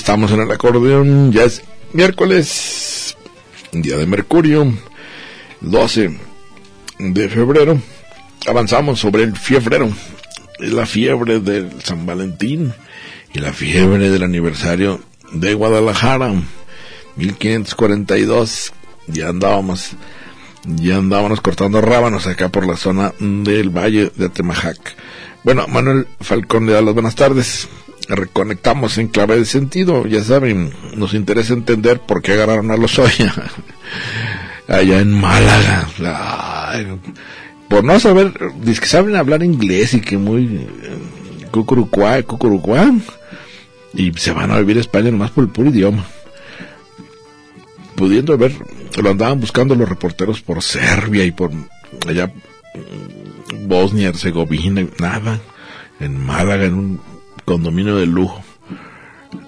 Estamos en el acordeón. Ya es miércoles, día de Mercurio, 12 de febrero. Avanzamos sobre el fiebrero, la fiebre del San Valentín y la fiebre del aniversario de Guadalajara, 1542. Ya andábamos, ya andábamos cortando rábanos acá por la zona del Valle de Atemajac. Bueno, Manuel Falcón le da las buenas tardes reconectamos en clave de sentido. Ya saben, nos interesa entender por qué agarraron a los Oya allá en Málaga. por no saber, dice que saben hablar inglés y que muy cucurucuá, cucurucuá, y se van a vivir a España nomás por el puro idioma. Pudiendo ver, lo andaban buscando los reporteros por Serbia y por allá Bosnia, Herzegovina, nada. En Málaga, en un condominio de lujo.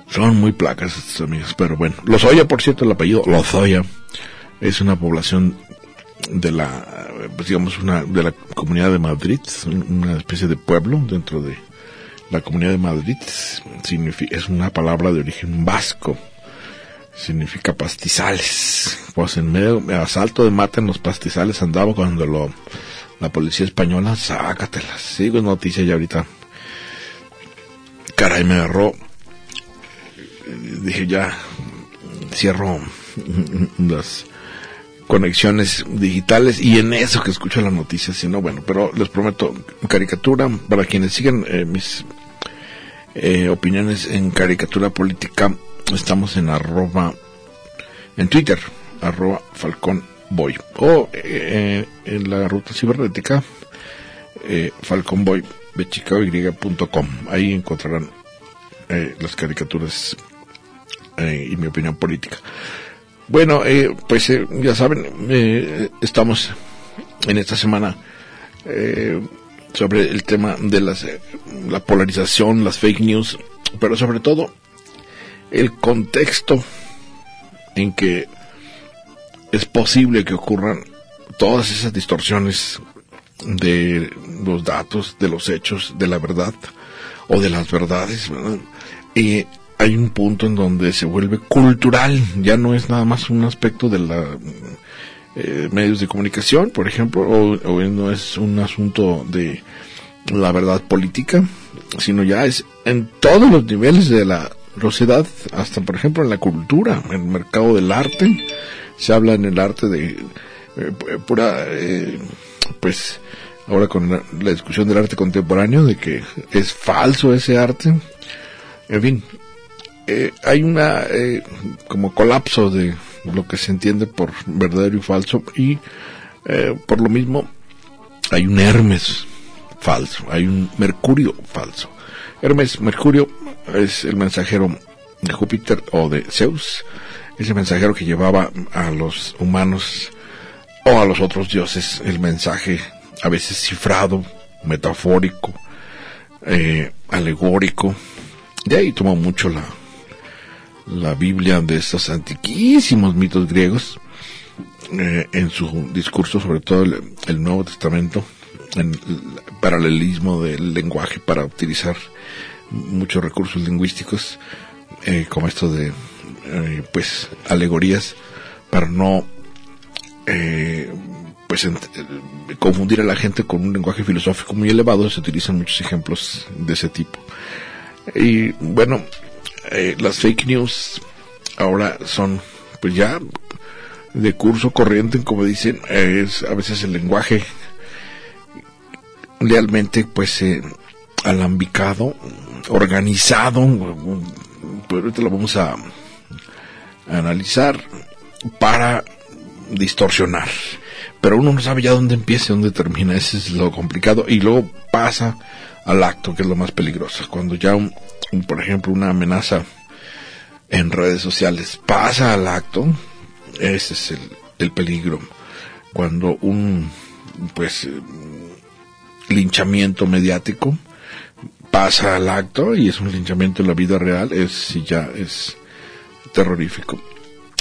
Son muy placas estos amigos, pero bueno. Lozoya, por cierto, el apellido Lozoya es una población de la, pues digamos, una, de la comunidad de Madrid, una especie de pueblo dentro de la comunidad de Madrid. Significa, es una palabra de origen vasco. Significa pastizales. Pues en medio, de asalto de mata en los pastizales andaba cuando lo, la policía española, sácatelas. Sigo en noticia ya ahorita caray, me agarró. Dije, ya cierro las conexiones digitales y en eso que escucho las noticias, si no, bueno, pero les prometo caricatura para quienes siguen eh, mis eh, opiniones en caricatura política, estamos en arroba, en Twitter, arroba Falcón Boy, o eh, en la ruta cibernética, Falcón Boy bechicaoy.com. Ahí encontrarán eh, las caricaturas eh, y mi opinión política. Bueno, eh, pues ya saben, estamos en esta semana sobre el tema de las, la polarización, las fake news, pero sobre todo el contexto en que es posible que ocurran todas esas distorsiones de los datos, de los hechos, de la verdad o de las verdades. Y hay un punto en donde se vuelve cultural, ya no es nada más un aspecto de la eh, medios de comunicación, por ejemplo, o, no es un asunto de la verdad política, sino ya es en todos los niveles de la sociedad, hasta por ejemplo en la cultura, en el mercado del arte, se habla en el arte de eh, pura, eh, pues, ahora con la, discusión del arte contemporáneo, de que es falso ese arte. En fin, eh, hay una eh, como colapso de lo que se entiende por verdadero y falso y eh, por lo mismo hay un Hermes falso, hay un Mercurio falso. Hermes, Mercurio es el mensajero de Júpiter o de Zeus, ese mensajero que llevaba a los humanos o a los otros dioses el mensaje a veces cifrado, metafórico, eh, alegórico. De ahí tomó mucho la, la Biblia de estos antiquísimos mitos griegos eh, en su discurso, sobre todo el, Nuevo Testamento, en el paralelismo del lenguaje para utilizar muchos recursos lingüísticos, eh, como esto de, pues, alegorías, para no pues confundir a la gente con un lenguaje filosófico muy elevado, se utilizan muchos ejemplos de ese tipo. Y bueno, eh, las fake news ahora son pues ya de curso corriente, como dicen, es a veces el lenguaje realmente pues eh, alambicado, organizado, pues ahorita lo vamos a, a analizar para distorsionar. Pero uno no sabe ya dónde empieza y dónde termina, ese es lo complicado. Y luego pasa al acto, que es lo más peligroso. Cuando ya, un, por ejemplo, una amenaza en redes sociales pasa al acto, ese es el, el peligro. Cuando un, pues, linchamiento mediático pasa al acto y es un linchamiento en la vida real, es ya es terrorífico.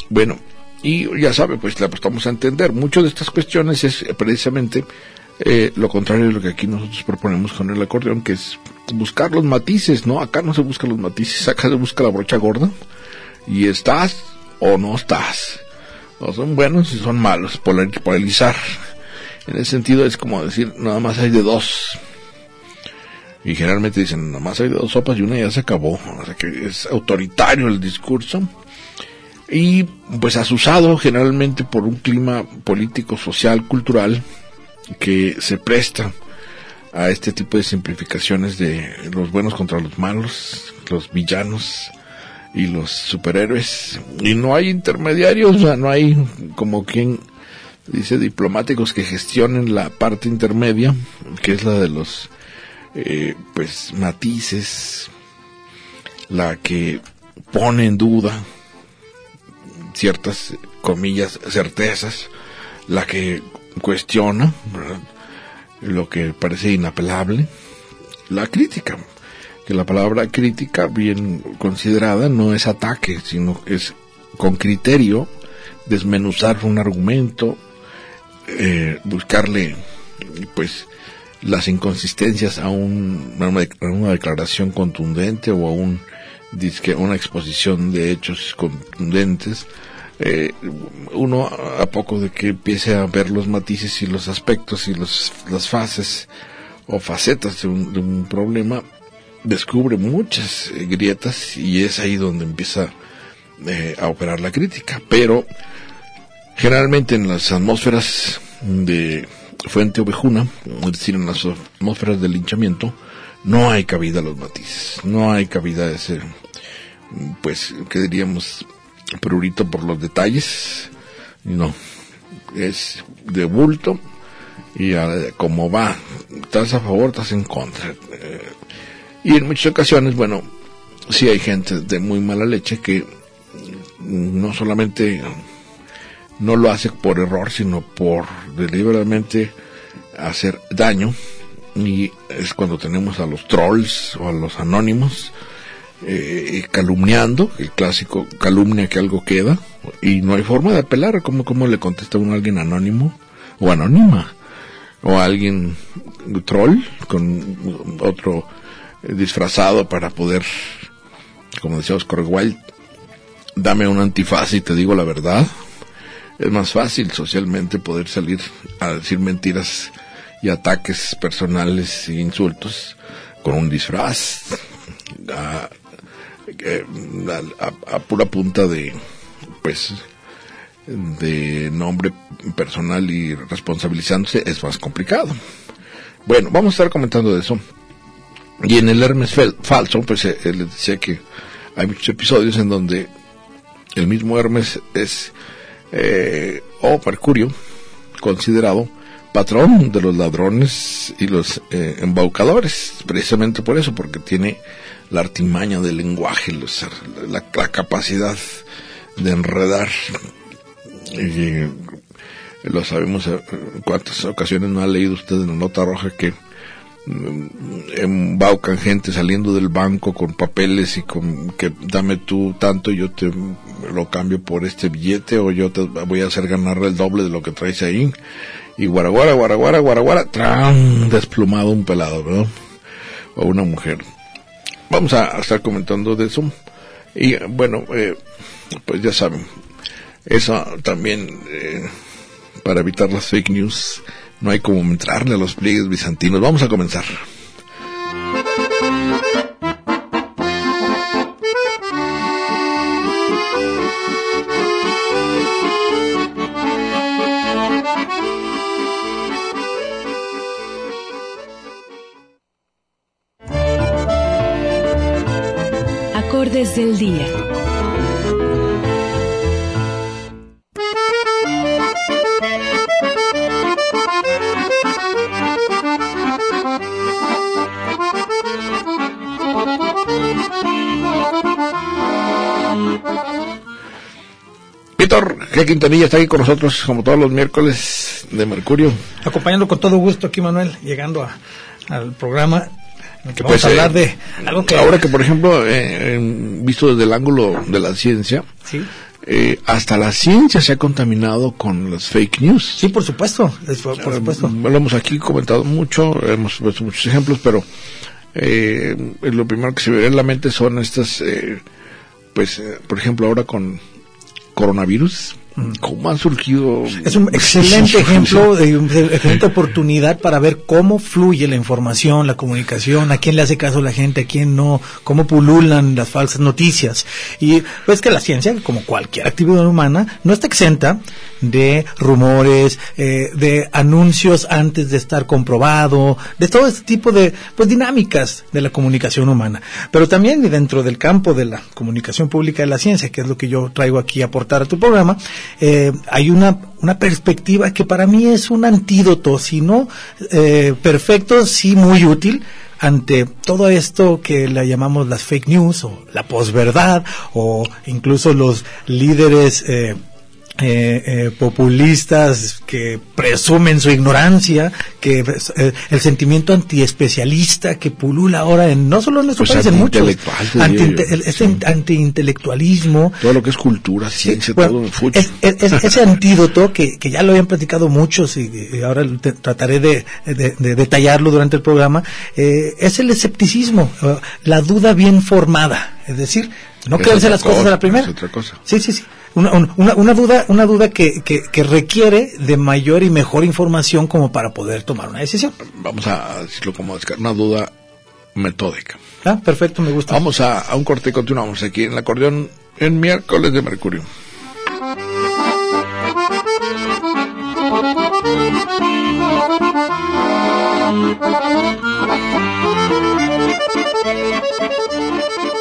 Bueno, y ya sabe, pues le apostamos a entender. Muchas de estas cuestiones es precisamente eh, lo contrario de lo que aquí nosotros proponemos con el acordeón, que es buscar los matices, ¿no? Acá no se buscan los matices, acá se busca la brocha gorda. Y estás o no estás. O son buenos y son malos, polarizar. En ese sentido es como decir, nada más hay de dos. Y generalmente dicen, nada más hay de dos sopas y una ya se acabó. O sea que es autoritario el discurso y pues asusado generalmente por un clima político, social, cultural que se presta a este tipo de simplificaciones de los buenos contra los malos, los villanos y los superhéroes. Y no hay intermediarios, o sea, no hay como quien dice diplomáticos que gestionen la parte intermedia, que es la de los eh, pues matices, la que pone en duda ciertas comillas certezas, la que cuestiona lo que parece inapelable, la crítica, que la palabra crítica bien considerada no es ataque, sino es con criterio desmenuzar un argumento, eh, buscarle pues las inconsistencias a, un, a una declaración contundente o a un una exposición de hechos contundentes, eh, uno a poco de que empiece a ver los matices y los aspectos y los, las fases o facetas de un, de un problema, descubre muchas grietas y es ahí donde empieza eh, a operar la crítica. Pero generalmente en las atmósferas de fuente ovejuna, es decir, en las atmósferas del linchamiento, no hay cabida a los matices, no hay cabida a ese, pues, que diríamos, prurito por los detalles, no, es de bulto y a, como va, estás a favor, estás en contra. Eh, y en muchas ocasiones, bueno, sí hay gente de muy mala leche que no solamente no lo hace por error, sino por deliberadamente hacer daño. Y es cuando tenemos a los trolls o a los anónimos eh, calumniando, el clásico calumnia que algo queda, y no hay forma de apelar. ¿Cómo, cómo le contesta uno a alguien anónimo o anónima? O a alguien troll con otro disfrazado para poder, como decía Oscar Wilde, dame un antifaz y te digo la verdad. Es más fácil socialmente poder salir a decir mentiras y ataques personales e insultos con un disfraz a, a pura punta de pues de nombre personal y responsabilizándose es más complicado. Bueno, vamos a estar comentando de eso. Y en el Hermes falso, pues eh, él decía que hay muchos episodios en donde el mismo Hermes es, eh, o Mercurio, considerado patrón de los ladrones y los eh, embaucadores, precisamente por eso, porque tiene la artimaña del lenguaje, la, capacidad de enredar. Y, lo sabemos en cuántas ocasiones no ha leído usted en la nota roja que embaucan gente saliendo del banco con papeles y con que dame tú tanto yo te lo cambio por este billete o yo te voy a hacer ganar el doble de lo que traes ahí y guaraguara guaraguara guaraguara tran desplumado un pelado ¿no? o una mujer vamos a, estar comentando de eso y bueno eh, pues ya saben eso también eh, para evitar las fake news no hay como entrarle a los pliegues bizantinos. Vamos a comenzar. Efemérides del día. Víctor G. Quintanilla está aquí con nosotros como todos los miércoles de Mercurio. Acompañando con todo gusto aquí, Manuel, llegando a- al programa Pues, vamos a hablar eh, de algo que... Ahora que, por ejemplo, eh, en- visto desde el ángulo de la ciencia, Sí, eh, hasta la ciencia se ha contaminado con las fake news. sí, por supuesto, es- por, supuesto. Eh, lo hemos aquí comentado mucho, hemos puesto muchos ejemplos, pero eh, lo primero que se viene en la mente son estas, eh, pues, por ejemplo, ahora con coronavirus, cómo han surgido. Es un excelente ejemplo, de una excelente oportunidad para ver cómo fluye la información, la comunicación, a quién le hace caso la gente, a quién no, cómo pululan las falsas noticias. Y pues que la ciencia, como cualquier actividad humana, no está exenta de rumores, eh, de anuncios antes de estar comprobado, de todo este tipo de pues dinámicas de la comunicación humana. Pero también dentro del campo de la comunicación pública de la ciencia, que es lo que yo traigo aquí a aportar a tu programa, eh, hay una, una perspectiva que para mí es un antídoto, si no eh, perfecto, sí muy útil ante todo esto que le llamamos las fake news o la posverdad o incluso los líderes eh, eh, eh, populistas que presumen su ignorancia, que eh, el sentimiento antiespecialista que pulula ahora en no solo en nuestro Pues país, en muchos, anti, yo. el- ese Sí. antiintelectualismo, Todo lo que es cultura, ciencia, bueno, todo es- es- es- ese antídoto que, que ya lo habían platicado muchos y, y ahora te- trataré de, de- de detallarlo durante el programa, eh, es el escepticismo, eh, la duda bien formada, es decir, no creerse las cosas cosa, a la primera. es otra cosa. Sí, sí, sí. Una, un- una, una duda, una duda que, que, que requiere de mayor y mejor información como para poder tomar una decisión. Vamos a decirlo como una duda metódica. Ah, perfecto, me gusta. Vamos a, a un corte y continuamos aquí en el acordeón en miércoles de Mercurio.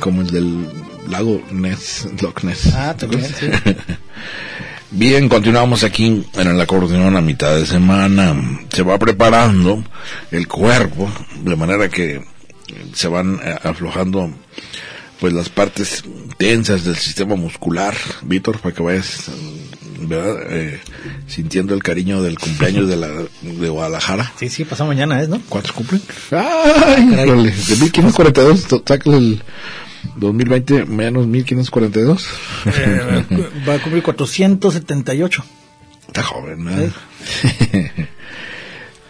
Como el del lago Ness, Loch Ness. Ah, también, sí. Bien, continuamos aquí en el acordeón a mitad de semana. Se va preparando el cuerpo de manera que se van eh, aflojando pues las partes tensas del sistema muscular, Víctor, para que vayas ¿verdad? Eh, sintiendo el cariño del cumpleaños de la de Guadalajara. Sí, sí, pasado mañana es, ¿no? ¿Cuántos cumplen? ¡Ay! Caray. híjole, de 1542, to- sácale el 2020 menos 1542. Eh, va a cumplir 478. Está joven, ¿no?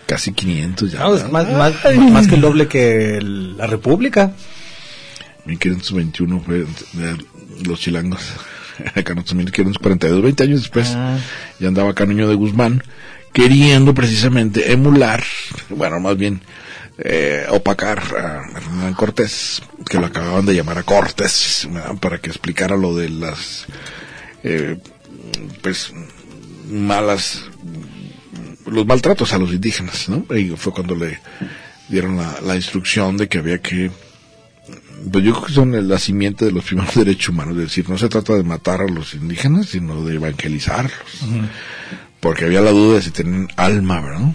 Casi 500 ya. No, es ¿verdad? más, más, más que el doble que el- la República. 1521 fue los chilangos. Acá nosotros 1542, 20 años después, Ah. ya andaba acá Niño de Guzmán, queriendo precisamente emular, bueno, más bien eh, opacar a Hernán Cortés, que lo acababan de llamar a Cortés, ¿verdad? para que explicara lo de las, eh, pues, malas, los maltratos a los indígenas, ¿no? Y fue cuando le dieron la, la instrucción de que había que pues yo creo que son la simiente de los primeros derechos humanos, es decir, no se trata de matar a los indígenas, sino de evangelizarlos, porque había la duda de si tienen alma, ¿verdad?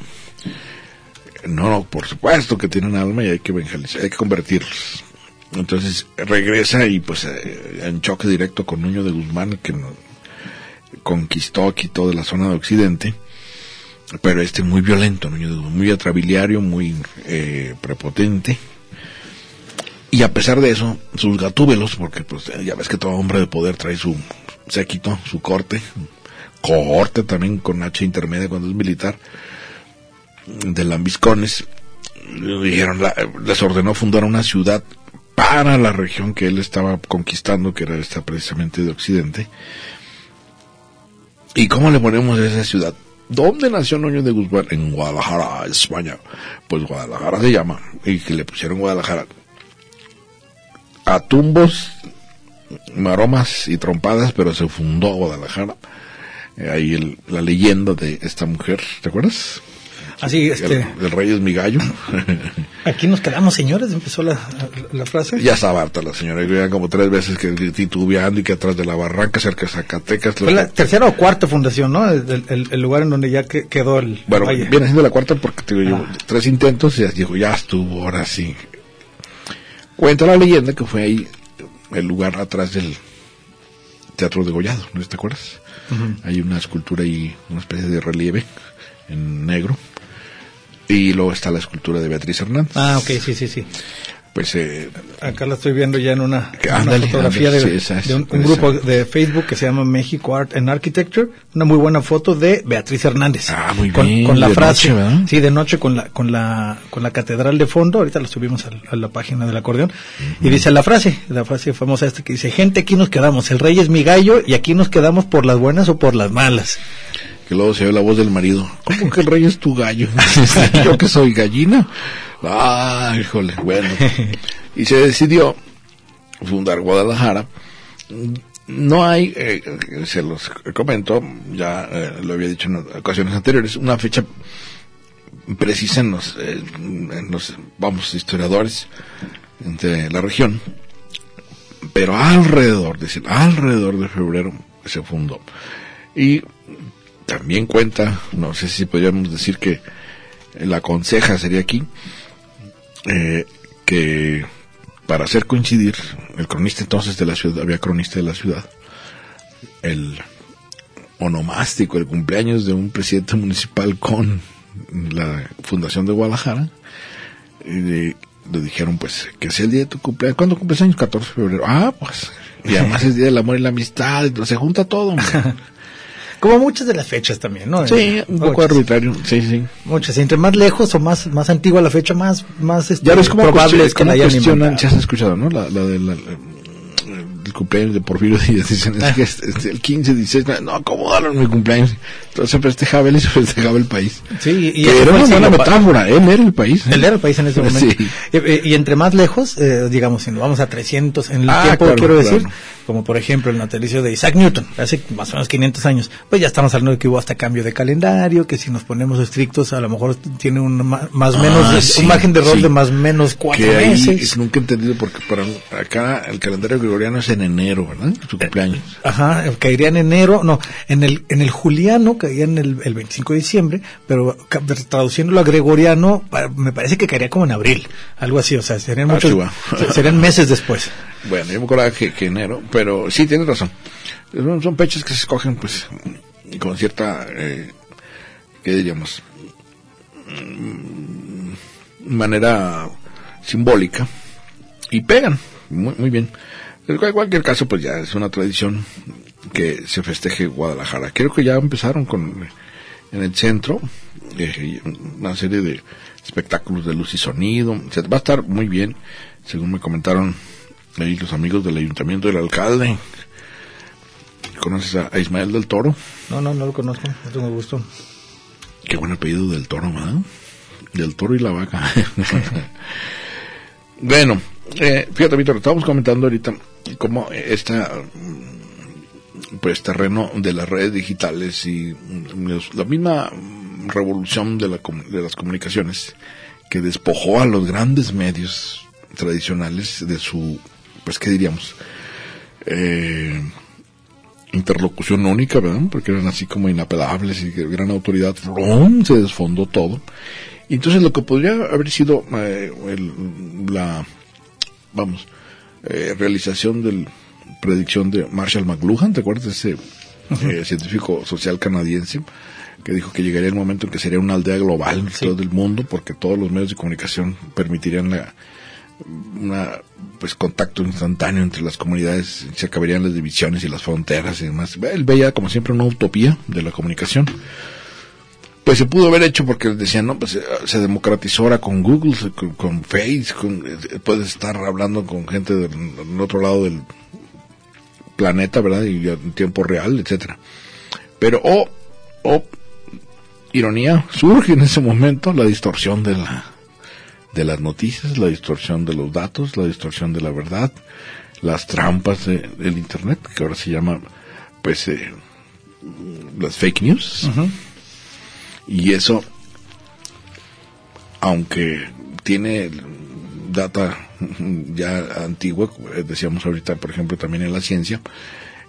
No, no, por supuesto que tienen alma y hay que evangelizar, hay que convertirlos. Entonces regresa y pues eh, en choque directo con Nuño de Guzmán, que conquistó aquí toda la zona de Occidente, pero este muy violento, muy atrabiliario, muy eh, prepotente. Y a pesar de eso, sus gatúbelos, porque pues ya ves que todo hombre de poder trae su séquito, su corte, corte también con H intermedia cuando es militar, de lambiscones, dijeron, les ordenó fundar una ciudad para la región que él estaba conquistando, que era esta precisamente de Occidente. ¿Y cómo le ponemos a esa ciudad? ¿Dónde nació Núñez de Guzmán? En Guadalajara, España. Pues Guadalajara se llama. Y que le pusieron Guadalajara. A tumbos, maromas y trompadas, pero se fundó Guadalajara. Eh, ahí la leyenda de esta mujer, ¿te acuerdas? Así, este. El, rey es mi gallo. Aquí nos quedamos, señores, empezó la, la frase. Ya estaba harta la señora, ya como tres veces que titubeando y que atrás de la barranca, cerca de Zacatecas. Fue la tercera o cuarta fundación, ¿no? El, lugar en donde ya quedó el. Bueno, viene siendo la cuarta porque te digo, ah. tres intentos y ya dijo, ya estuvo, ahora sí. Cuenta la leyenda que fue ahí el lugar atrás del Teatro de Gollado, ¿no te acuerdas? Hay una escultura y una especie de relieve en negro y luego está la escultura de Beatriz Hernández. Ah, ok, sí, sí, sí. Pues eh, acá la estoy viendo ya en una, fotografía de, un, grupo de Facebook que se llama México Art and Architecture, una muy buena foto de Beatriz Hernández. Ah, muy con, bien. Con la frase, sí, de noche con la con la con la catedral de fondo. Ahorita la subimos a, la página del acordeón y dice la frase, la frase famosa esta que dice gente aquí nos quedamos, el rey es mi gallo y aquí nos quedamos por las buenas o por las malas que luego se ve la voz del marido. ¿Cómo que el rey es tu gallo? ¿Yo que soy gallina? Ah, híjole, bueno. Y se decidió fundar Guadalajara. No hay, eh, se los comento, ya eh, lo había dicho en ocasiones anteriores, una fecha precisa en los, eh, en los, vamos, historiadores de la región, pero alrededor, decir, alrededor de febrero se fundó. Y también cuenta, no sé si podríamos decir que la conseja sería aquí, eh, que para hacer coincidir el cronista entonces de la ciudad, había cronista de la ciudad, el onomástico, el cumpleaños de un presidente municipal con la fundación de Guadalajara, le dijeron pues que sea el día de tu cumpleaños, ¿cuándo cumples años? 14 de febrero. Ah, pues, y además es día del amor y la amistad, se junta todo. Como muchas de las fechas también, ¿no? Sí, un poco arbitrario, sí, sí. Muchas, entre más lejos o más más antigua la fecha, más más este, ya ves cómo probable es que la hayan cuestionan, has escuchado, ¿no? La, la de la, el cumpleaños de Porfirio Díaz, dicen, es que es, el 15, 16, no, acomodaron mi cumpleaños. Entonces se festejaba él y se festejaba el país. Sí, y era una buena metáfora, él era el país. Él era el país en ese momento. Sí. Y, y, entre más lejos, eh, digamos, si nos vamos a 300 en el ah, tiempo, quiero decir, como por ejemplo el natalicio de Isaac Newton, hace más o menos 500 años, pues ya estamos hablando de que hubo hasta cambio de calendario, que si nos ponemos estrictos a lo mejor tiene un más o menos, ah, un margen de error de más o menos cuatro que meses. nunca he entendido porque para acá el calendario gregoriano es en enero, ¿verdad? Su cumpleaños. Ajá, caería en enero, no, en el, en el juliano caería en el, el 25 de diciembre, pero traduciéndolo a gregoriano, me parece que caería como en abril, algo así, o sea, serían muchos, serían meses después. Bueno, yo me acuerdo que, que enero, pero sí, tienes razón. Son, fechas que se escogen, pues, con cierta, eh, ¿qué diríamos? Mm, manera simbólica y pegan muy, muy bien. En cualquier caso, pues ya es una tradición que se festeje Guadalajara. Creo que ya empezaron con en el centro eh, una serie de espectáculos de luz y sonido. va a estar muy bien, según me comentaron ahí los amigos del ayuntamiento del alcalde. ¿Conoces a, Ismael del Toro? No, no, no lo conozco, no tengo gusto. Qué buen apellido del Toro, ¿verdad? Del Toro y la vaca. bueno, eh, fíjate, Víctor, estábamos comentando ahorita cómo esta pues terreno de las redes digitales y la misma revolución de, la, de las comunicaciones que despojó a los grandes medios tradicionales de su pues, ¿qué diríamos? Eh, interlocución única, ¿verdad? Porque eran así como inapelables y gran autoridad, se desfondó todo. Y entonces lo que podría haber sido eh, la, vamos, eh, realización de la predicción de Marshall McLuhan, ¿te acuerdas de ese científico social canadiense? que dijo que llegaría el momento en que sería una aldea global en todo el mundo, porque todos los medios de comunicación permitirían la, una, pues contacto instantáneo entre las comunidades, se acabarían las divisiones y las fronteras y demás. Él veía como siempre una utopía de la comunicación. Pues se pudo haber hecho porque decían, no, pues se democratizó ahora con Google, con, con Face, puedes estar hablando con gente del, del otro lado del planeta, ¿verdad? Y en tiempo real, etcétera. Pero, oh, oh, ironía, surge en ese momento la distorsión de la, de las noticias, la distorsión de los datos, la distorsión de la verdad, las trampas de, del internet, que ahora se llama, pues, eh, las fake news. Y eso, aunque tiene data ya antigua, decíamos ahorita, por ejemplo, también en la ciencia,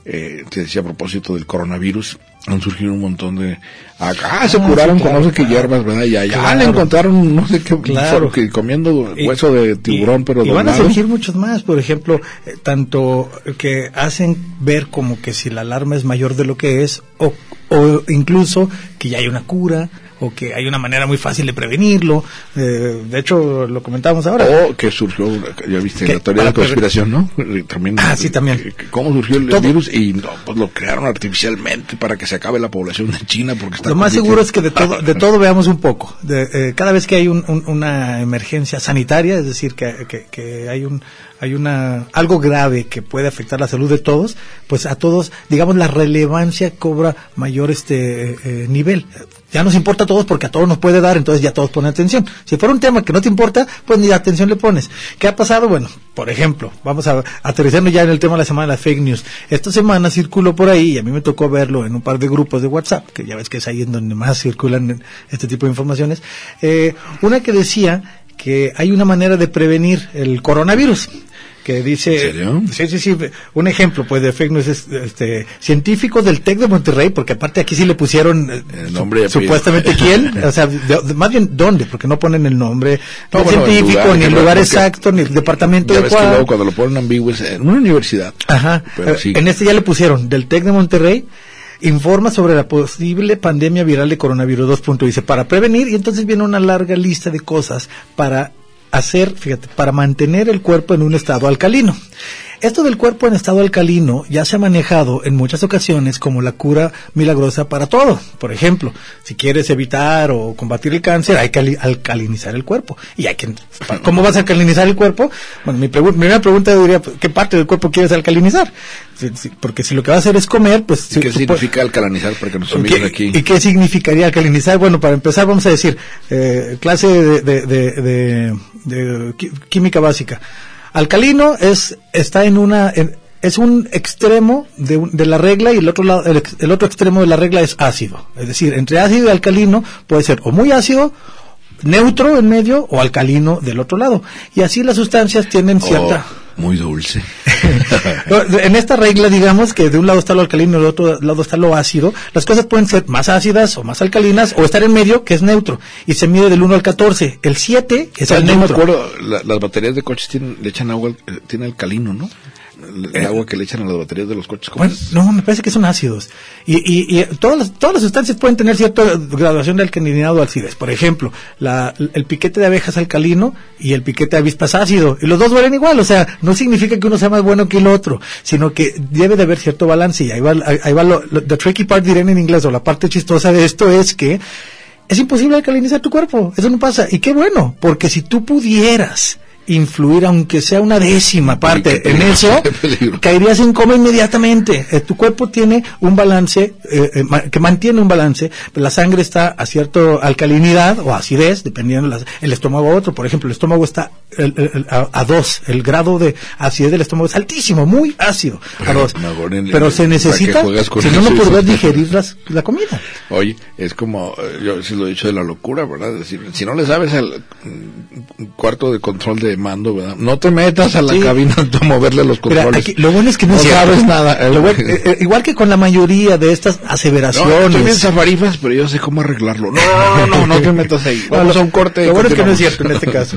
eh, te decía a propósito del coronavirus, han surgido un montón de... Acá se Ah, curaron sí, con no sé qué hierbas, ¿verdad? Y allá Claro. le encontraron no sé qué, Claro. que comiendo Y- hueso de tiburón, y- pero y van a surgir muchos más, por ejemplo, eh, tanto que hacen ver como que si la alarma es mayor de lo que es, o, o incluso que ya hay una cura, o que hay una manera muy fácil de prevenirlo. Eh, de hecho, lo comentábamos ahora. O que surgió, ya viste, Que la teoría de la conspiración, ¿no? También, Ah, sí, también. ¿Cómo surgió el Todo. virus? Y no, pues lo crearon artificialmente para que se acabe la población de China porque está Lo más seguro es que de todo, de todo veamos un poco. De, eh, cada vez que hay un- un- una emergencia sanitaria, es decir, que, que- que hay un hay una algo grave que puede afectar la salud de todos, pues a todos, digamos, la relevancia cobra mayor este eh, nivel. Ya nos importa a todos porque a todos nos puede dar, entonces ya todos ponen atención. Si fuera un tema que no te importa, pues ni atención le pones. ¿Qué ha pasado? Bueno, por ejemplo, vamos a aterrizando ya en el tema de la semana de las fake news. Esta semana circuló por ahí y a mí me tocó verlo en un par de grupos de WhatsApp, que ya ves que es ahí en donde más circulan este tipo de informaciones. Eh, una que decía que hay una manera de prevenir el coronavirus que dice ¿En serio? sí sí sí un ejemplo pues de fake news es, este científicos del Tec de Monterrey porque aparte aquí sí le pusieron eh, El nombre supuestamente quién o sea de- de- más bien dónde porque no ponen el nombre No, el científico lugar, ni el lugar exacto ni el departamento Ya de ves que luego cuando lo ponen ambiguo es en una universidad. Ajá. Pero sí. En este ya le pusieron del TEC de Monterrey informa sobre la posible pandemia viral de coronavirus 2. punto, Dice para prevenir y entonces viene una larga lista de cosas para hacer, fíjate, para mantener el cuerpo en un estado alcalino. Esto del cuerpo en estado alcalino ya se ha manejado en muchas ocasiones como la cura milagrosa para todo. Por ejemplo, si quieres evitar o combatir el cáncer, hay que ali- alcalinizar el cuerpo. Y hay que, ¿cómo vas a alcalinizar el cuerpo? Bueno, mi, pregu- primera pregunta diría, ¿qué parte del cuerpo quieres alcalinizar? Si- si- porque si lo que vas a hacer es comer, pues... ¿Y qué significa alcalinizar para que nos ¿Qué- aquí? ¿Y qué significaría alcalinizar? Bueno, para empezar vamos a decir, eh, clase de, de- de- química básica. Alcalino es, está en una, en- es un extremo de, de la regla y el otro lado, el, el otro extremo de la regla es ácido. Es decir, entre ácido y alcalino puede ser o muy ácido, neutro en medio o alcalino del otro lado. Y así las sustancias tienen cierta... Oh, muy dulce. En esta regla, digamos que de un lado está lo alcalino y del otro lado está lo ácido, las cosas pueden ser más ácidas o más alcalinas o estar en medio, que es neutro, y se mide del 1 al 14. El 7 es el me neutro. acuerdo, la- las baterías de coches tienen, le echan agua, eh, tiene alcalino, ¿no? El, el agua que le echan a las baterías de los coches. ¿cómo Eh. Bueno, no, me parece que son ácidos. Y, y, y todas, las, todas las sustancias pueden tener cierta graduación de alcalinidad o acidez. Por ejemplo, la, el piquete de abejas alcalino y el piquete de avispas ácido. Y los dos huelen igual. O sea, no significa que uno sea más bueno que el otro, sino que debe de haber cierto balance. Y ahí va, ahí, ahí va lo, lo- the tricky part, dirán en inglés, o la parte chistosa de esto es que es imposible alcalinizar tu cuerpo. Eso no pasa. Y qué bueno, porque si tú pudieras influir, aunque sea una décima parte en eso, caerías en coma inmediatamente. Eh, tu cuerpo tiene un balance, eh, eh, ma- que mantiene un balance. La sangre está a cierta alcalinidad o acidez, dependiendo las- el estómago a otro. Por ejemplo, el estómago está el- el- a, a dos. El grado de acidez del estómago es altísimo, muy ácido. A Pero, dos. en- Pero se ¿para qué necesita, si no, no podrás digerir las- la comida. Oye, es como, eh, yo sí lo he dicho de la locura, ¿verdad? Es decir, si no le sabes al mm, cuarto de control de mando, ¿verdad? No te metas a la Sí. cabina a moverle los Mira, controles. aquí- lo bueno es que no, no sabes nada. Lo bueno- eh, eh, igual que con la mayoría de estas No, aseveraciones. estoy bien zafarifas, pero yo sé cómo arreglarlo. No, no, no, no te metas ahí. No, Vamos lo- a un corte. Lo bueno es que no es cierto en este caso.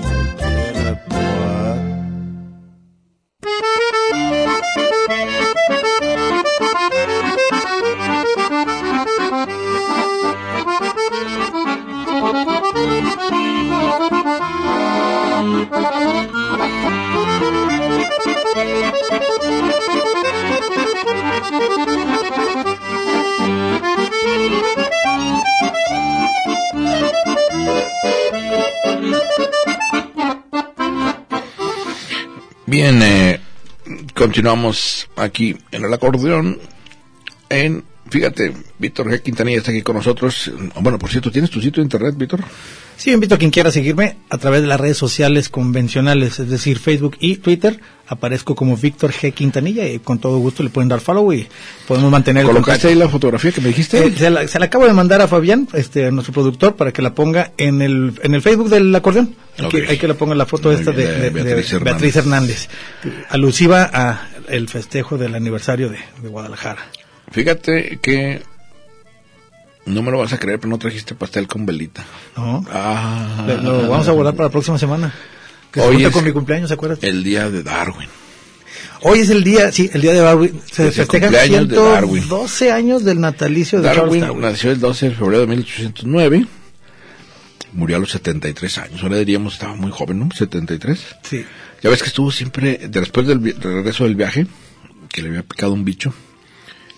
Continuamos aquí en el acordeón. En, fíjate, Víctor G. Quintanilla está aquí con nosotros. Bueno, por cierto, ¿tienes tu sitio de internet, Víctor? Sí, invito a quien quiera seguirme a través de las redes sociales convencionales, es decir, Facebook y Twitter. Aparezco como Víctor G. Quintanilla y con todo gusto le pueden dar follow y podemos mantener el ¿Colocaste contacto. ahí la fotografía que me dijiste? Eh, se, la, se la acabo de mandar a Fabián, este, a nuestro productor, para que la ponga en el, en el Facebook del acordeón. Hay, que, hay que la ponga la foto Muy esta bien, de, de de- de Beatriz Hernández. Beatriz Hernández, alusiva a el festejo del aniversario de, de Guadalajara. Fíjate que no me lo vas a creer, pero no trajiste pastel con velita. ¿no? Ah, Lo, vamos a guardar para la próxima semana. Que se Hoy junta es con mi cumpleaños, ¿se acuerdas? el día de Darwin. Hoy es el día, sí, el día de Darwin. Se Es festejan cumpleaños de Darwin. 112 años del natalicio de Darwin, Darwin. nació el 12 de febrero de 1809. Murió a los 73 años. Ahora diríamos estaba muy joven, ¿no? 73. Sí. Ya ves que estuvo siempre, después del regreso del viaje, que le había picado un bicho,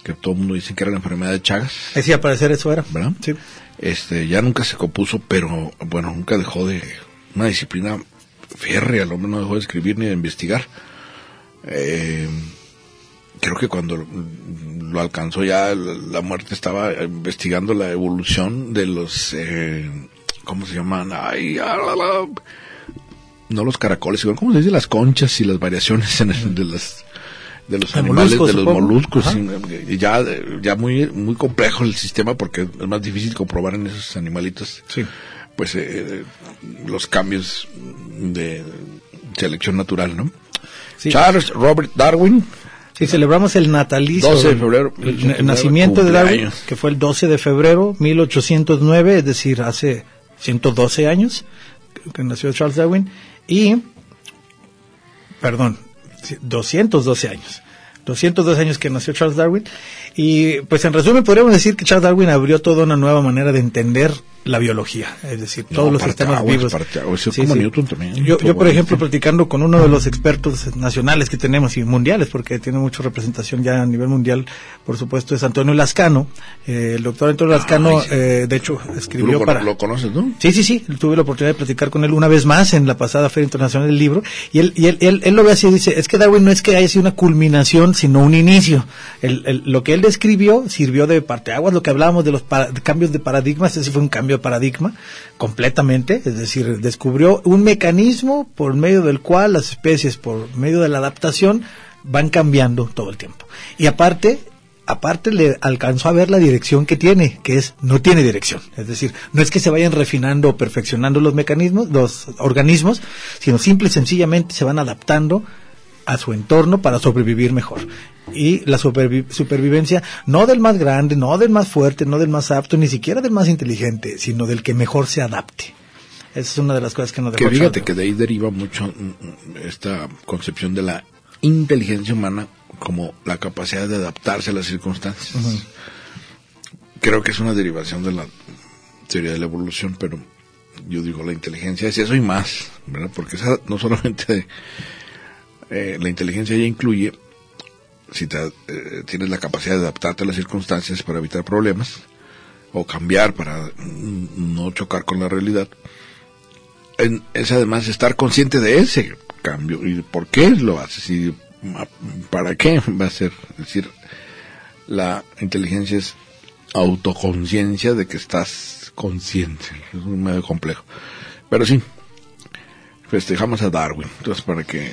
que todo el mundo dice que era la enfermedad de Chagas, Decía, parecer eso era. ¿verdad? Sí. Este, ya nunca se compuso, pero bueno, nunca dejó de una disciplina férrea, al hombre no dejó de escribir ni de investigar. Eh, creo que cuando lo- alcanzó ya la la muerte estaba investigando la evolución de los, eh, ¿cómo se llaman? Ay, ah, la, la. no los caracoles, sino, ¿cómo se dice? Las conchas y las variaciones en el- de las de los animales, de los supongo. moluscos. Ajá. sí, y ya, ya muy, muy complejo el sistema porque es más difícil comprobar en esos animalitos Sí. pues eh, los cambios de selección natural, ¿no? Sí. Charles Robert Darwin, Sí, celebramos el natalicio. 12 de febrero, El, 1809, el nacimiento de Darwin, que fue el 12 de febrero 1809, es decir, hace 112 años que- nació Charles Darwin. Y, perdón, 212 años. 212 años que nació Charles Darwin. Y, pues en resumen, podríamos decir que Charles Darwin abrió toda una nueva manera de entender la biología, es decir, No, todos los sistemas aguas, vivos. parte aguas, es como Newton también. Yo, yo, por ejemplo, platicando con uno de los expertos nacionales que tenemos y mundiales, porque tiene mucha representación ya a nivel mundial, por supuesto, es Antonio Lascano. Eh, el doctor Antonio Lascano, Ay, sí. eh, de hecho, Tú escribió lo, para... lo conoces, ¿no? Sí, sí, sí, tuve la oportunidad de platicar con él una vez más en la pasada Feria Internacional del Libro, y él, y él, él, él lo ve así, dice, es que Darwin no es que haya sido una culminación, sino un inicio. El, el- lo que él describió sirvió de parteaguas, lo que hablábamos de los para- de cambios de paradigmas, ese fue un cambio de paradigma, completamente, es decir, descubrió un mecanismo por medio del cual las especies, por medio de la adaptación, van cambiando todo el tiempo. Y aparte, aparte le alcanzó a ver la dirección que tiene, que es no tiene dirección. Es decir, no es que se vayan refinando o perfeccionando los mecanismos, los organismos, sino simple y sencillamente se van adaptando a su entorno para sobrevivir mejor. Y la supervi- supervivencia no del más grande, no del más fuerte, no del más apto, ni siquiera del más inteligente, sino del que mejor se adapte. Esa es una de las cosas que nos Que fíjate que de ahí deriva mucho mm, mm, esta concepción de la inteligencia humana como la capacidad de adaptarse a las circunstancias. Creo que es una derivación de la teoría de la evolución, pero yo digo la inteligencia es eso y más, ¿verdad? Porque esa no solamente eh, la inteligencia ya incluye si te, eh, tienes la capacidad de adaptarte a las circunstancias para evitar problemas o cambiar para mm, no chocar con la realidad es además estar consciente de ese cambio y por qué lo haces y para qué va a ser. Decir, la inteligencia es autoconciencia de que estás consciente. Es un medio complejo. Pero sí, festejamos a Darwin. Entonces, para que...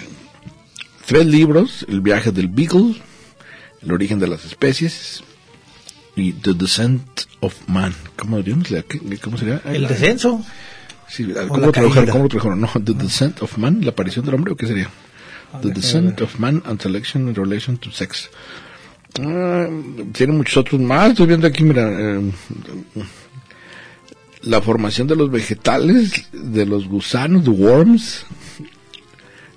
Tres libros, El viaje del Beagle, El origen de las especies y The Descent of Man. ¿Cómo diríamos? ¿Cómo sería? El descenso. Sí, ¿cómo, lo tradujeron? ¿Cómo lo tradujeron? No, The Descent of Man, la aparición del hombre, ¿o qué sería? The Descent of Man and Selection in Relation to Sex. Ah, tiene muchos otros más. Estoy viendo aquí, mira, eh, la formación de los vegetales, de los gusanos, de worms.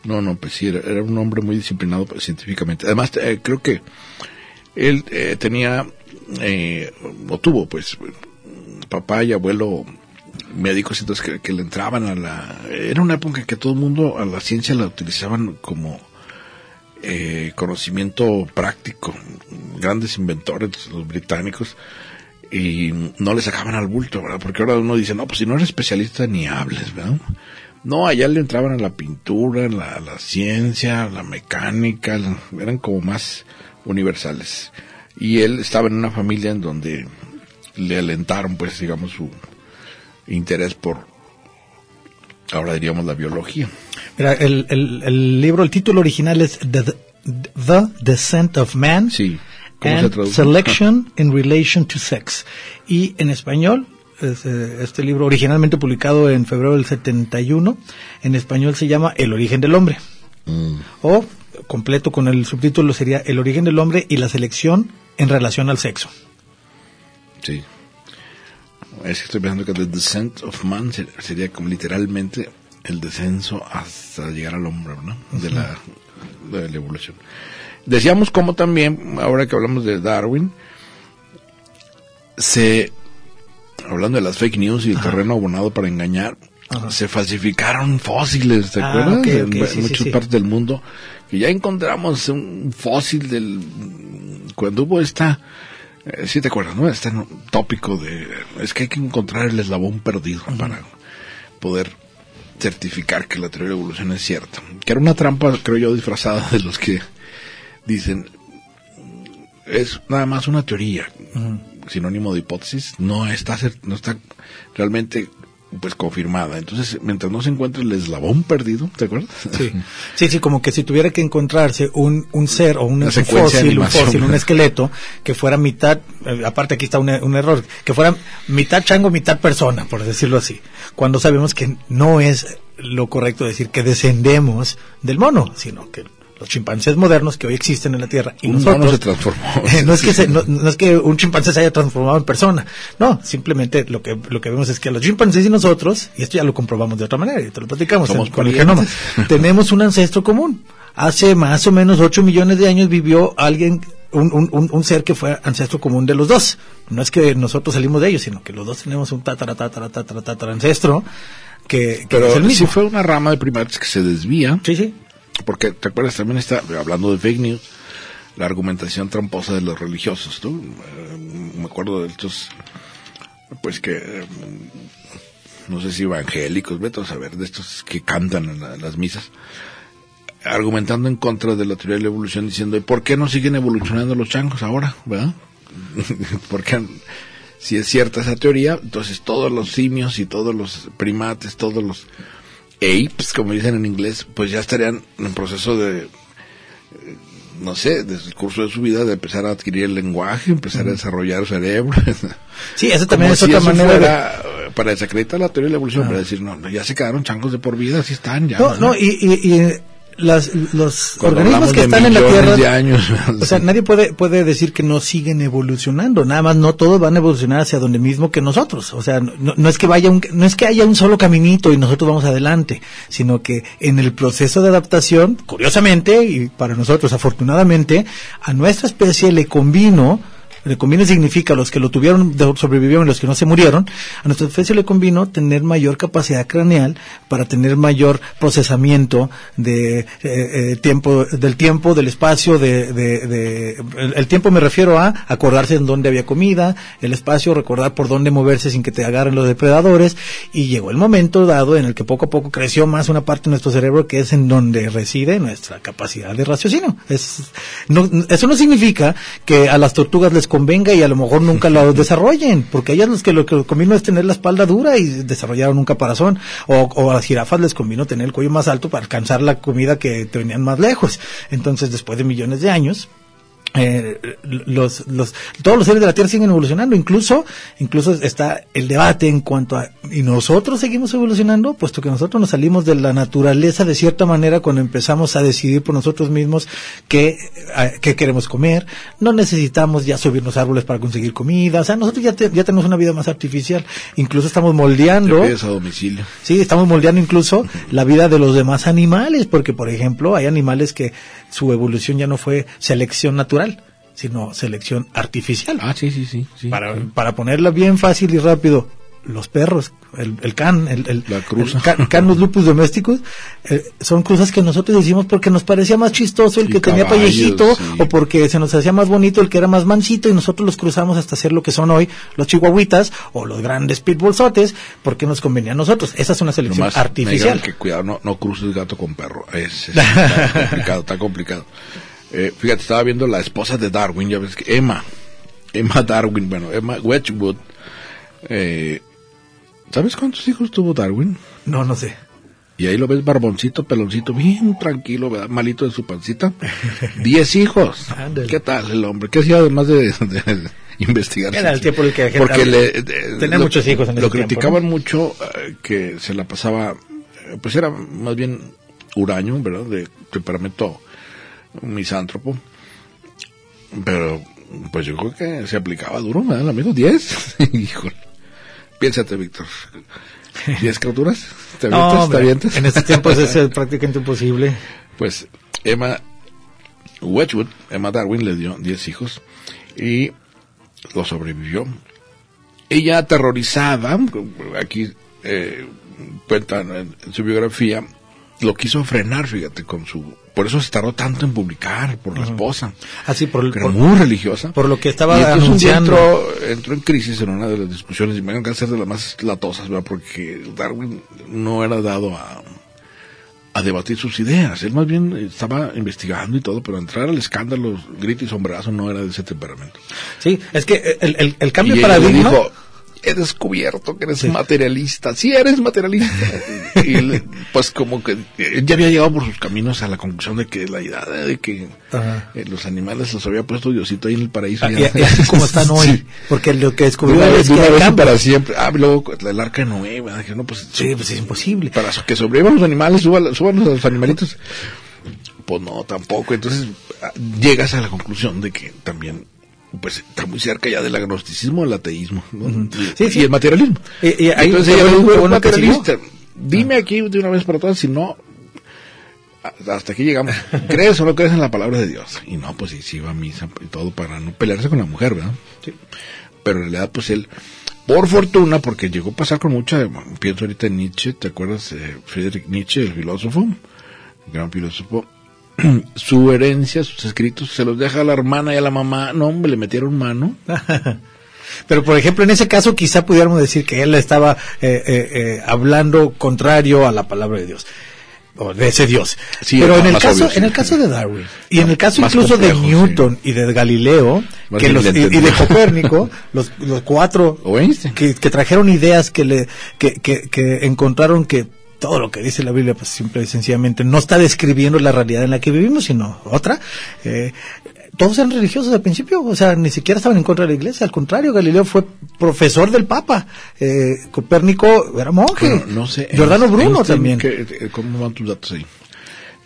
No, no, pues sí, era, un hombre muy disciplinado científicamente. Además, eh, creo que él eh, tenía, o tuvo, pues, papá y abuelo médicos entonces que, que, le entraban a la era una época en que todo el mundo a la ciencia la utilizaban como eh, conocimiento práctico. Grandes inventores los británicos y no le sacaban al bulto verdad porque ahora uno dice no pues si no eres especialista ni hables verdad no allá le entraban a la pintura la, la ciencia la mecánica eran como más universales y él estaba en una familia en donde le alentaron pues digamos su interés por, ahora diríamos, la biología. Mira, el, el, libro, el título original es The, The Descent of Man. Sí. and Selection in Relation to Sex. Y en español, eh, este libro originalmente publicado en febrero del 71, en español se llama El origen del hombre. Mm. O completo con el subtítulo sería El origen del hombre y la selección en relación al sexo. Sí. Es que estoy pensando que The Descent of Man sería como literalmente el descenso hasta llegar al hombre, ¿no? De la, de la evolución. Decíamos como también, ahora que hablamos de Darwin, se, hablando de las fake news y el terreno abonado para engañar, se falsificaron fósiles, ¿te ah, acuerdas? en muchas partes del mundo, que ya encontramos un fósil del, cuando hubo esta, eh, sí te acuerdas, ¿no? Este tópico de... Es que hay que encontrar el eslabón perdido para poder certificar que la teoría de la evolución es cierta. Que era una trampa, creo yo, disfrazada de los que dicen... Es nada más una teoría, sinónimo de hipótesis, no está, no está realmente pues confirmada. Entonces, mientras no se encuentre el eslabón perdido, ¿te acuerdas? Sí, sí, sí como que si tuviera que encontrarse un, un ser o un, fósil, un fósil, un esqueleto que fuera mitad, eh, aparte aquí está un, un, error, que fuera mitad chango, mitad persona, por decirlo así, cuando sabemos que no es lo correcto decir que descendemos del mono, sino que los chimpancés modernos que hoy existen en la Tierra y nosotros se transformó. no es que no, es que un chimpancé se haya transformado en persona, no, simplemente lo que lo que vemos es que los chimpancés y nosotros y esto ya lo comprobamos de otra manera y te lo platicamos con el genoma, tenemos un ancestro común. Hace más o menos 8 millones de años vivió alguien un, un, un, ser que fue ancestro común de los dos. No es que nosotros salimos de ellos, sino que los dos tenemos un tatara, tatara, tatara, tatara ancestro que, Pero es el mismo. si fue una rama de primates que se desvía. Sí, sí porque te acuerdas también está hablando de fake news la argumentación tramposa de los religiosos ¿tú? Eh, me acuerdo de estos pues que eh, no sé si evangélicos vete a saber de estos que cantan en, las misas argumentando en contra de la teoría de la evolución diciendo ¿por qué no siguen evolucionando los changos ahora? ¿verdad? porque si es cierta esa teoría entonces todos los simios y todos los primates todos los apes, como dicen en inglés, pues ya estarían en proceso de, no sé, desde el curso de su vida, de empezar a adquirir el lenguaje, empezar a desarrollar cerebro. Sí, eso también es otra manera Para desacreditar la teoría de la evolución, para decir, no, ya se quedaron changos de por vida, así están, ya. No, no, y las, los organismos que están en la Tierra, o sea, nadie puede, puede decir que no siguen evolucionando, nada más no todos van a evolucionar hacia donde mismo que nosotros, o sea, no, no es que vaya un, no es que haya un solo caminito y nosotros vamos adelante, sino que en el proceso de adaptación, curiosamente, y para nosotros afortunadamente, a nuestra especie le convino le conviene significa los que lo tuvieron, sobrevivieron y los que no se murieron, a nuestra especie le convino tener mayor capacidad craneal para tener mayor procesamiento de eh, eh, tiempo, del tiempo, del espacio, de, de, el, tiempo me refiero a acordarse en dónde había comida, el espacio, recordar por dónde moverse sin que te agarren los depredadores, y llegó el momento dado en el que poco a poco creció más una parte de nuestro cerebro que es en donde reside nuestra capacidad de raciocinio. Es, eso no significa que a las tortugas les convenga y a lo mejor nunca lo desarrollen, porque a ellas los que lo que convino es tener la espalda dura y desarrollaron un caparazón, o, o a las jirafas les convino tener el cuello más alto para alcanzar la comida que tenían más lejos. Entonces, después de millones de años, eh, los, los, todos los seres de la Tierra siguen evolucionando, incluso, incluso está el debate en cuanto a, y nosotros seguimos evolucionando, puesto que nosotros nos salimos de la naturaleza de cierta manera cuando empezamos a decidir por nosotros mismos qué, a- qué queremos comer, no necesitamos ya subirnos árboles para conseguir comida, o sea, nosotros ya, te- ya tenemos una vida más artificial, incluso estamos moldeando. A domicilio. Sí, estamos moldeando incluso la vida de los demás animales, porque por ejemplo hay animales que su evolución ya no fue selección natural, sino selección artificial. Ah, sí, sí, sí. sí. para, para ponerla bien fácil y rápido, los perros, el, el can, el, el, La cruza. el can- canus lupus domésticos, eh, son cosas que nosotros decimos porque nos parecía más chistoso el Sí, que tenía pellejito o porque se nos hacía más bonito el que era más mansito y nosotros los cruzamos hasta ser lo que son hoy los chihuahuitas o los grandes pitbullsotes porque nos convenía a nosotros. Esa es una selección Nomás artificial. que cuidado, no, no cruces gato con perro. Es, es- está complicado, está complicado. Eh, fíjate, estaba viendo la esposa de Darwin, ya ves que Emma, Emma Darwin, bueno, Emma Wedgwood. Eh, ¿Sabes cuántos hijos tuvo Darwin? No, no sé. Y ahí lo ves barboncito, peloncito, bien tranquilo, ¿verdad? malito de su pancita. Diez hijos. ¿Qué tal el hombre? ¿Qué hacía además de, de investigar? Era el tiempo en el que Porque le, de- tenía lo- muchos hijos en Lo ese tiempo, criticaban mucho eh, que se la pasaba, eh, pues era más bien huraño, ¿verdad? De temperamento misántropo. Pero, pues yo creo que se aplicaba duro, ¿verdad? Amigo, diez. Híjole. Piénsate, Víctor. ¿Diez criaturas? ¿Te No, avientas? ¿Te avientas? en estos tiempos es prácticamente imposible. Pues Emma Wedgwood, Emma Darwin le dio 10 hijos y lo sobrevivió. Ella aterrorizada, aquí eh, cuenta en, en su biografía, lo quiso frenar, fíjate, con su... Por eso se tardó tanto en publicar, por la esposa, Así por, que era por- muy religiosa. por lo que estaba y entonces un día anunciando. entró, entró en crisis en una de las discusiones, y me van a ser de las más latosas, ¿verdad? porque Darwin no era dado a, a debatir sus ideas. Él más bien estaba investigando y todo, pero entrar al escándalo, grito y sombrazo no era de ese temperamento. Sí, es que el, el, el cambio de paradigma. dijo, he descubierto que eres materialista. Sí, eres materialista. y pues como que él ya había llegado por sus caminos a la conclusión de que la idea de que eh, los animales los había puesto Diosito ahí en el paraíso. Ah, ya- y, y así como están hoy, Sí. porque lo que De descubrió una vez, es que una vez para siempre. Ah, luego el arca de Noé. Dije, no, pues, Sí, pues es imposible. para que sobrevivan los animales, súbanlos súbanlos a los animalitos. Pues no, tampoco. Entonces ah, llegas a la conclusión de que también pues está muy cerca ya del agnosticismo, el ateísmo Sí, sí. y el materialismo. Y- y ahí Entonces ella bueno- dijo, fue "Eres bueno que materialista. Dime aquí de una vez por todas si no hasta aquí llegamos. ¿Crees o no crees en la palabra de Dios? Y no, pues sí, sí iba a misa y todo para no pelearse con la mujer, ¿verdad? Pero en realidad, pues él, por fortuna, porque llegó a pasar con mucha, pienso ahorita en Nietzsche, ¿te acuerdas? de Friedrich Nietzsche, el filósofo, gran filósofo, su herencia, sus escritos, se los deja a la hermana y a la mamá, no, hombre, le metieron mano. Pero, por ejemplo, en ese caso quizá pudiéramos decir que él estaba eh, eh, eh, hablando contrario a la palabra de Dios. O de ese Dios. Sí, Pero en el caso, obvio, sí. en el caso de Darwin y en el caso incluso de Newton y de Galileo Más que los, y, de. Copérnico, los, los cuatro que, que trajeron ideas que le que, que, que encontraron que todo lo que dice la Biblia pues simple y sencillamente no está describiendo la realidad en la que vivimos sino otra eh, todos eran religiosos al principio o sea ni siquiera estaban en contra de la iglesia al contrario Galileo fue profesor del Papa eh, Copérnico era monje Bueno, no sé. Giordano Bruno también ¿qué- qué- ¿Cómo van tus datos ahí?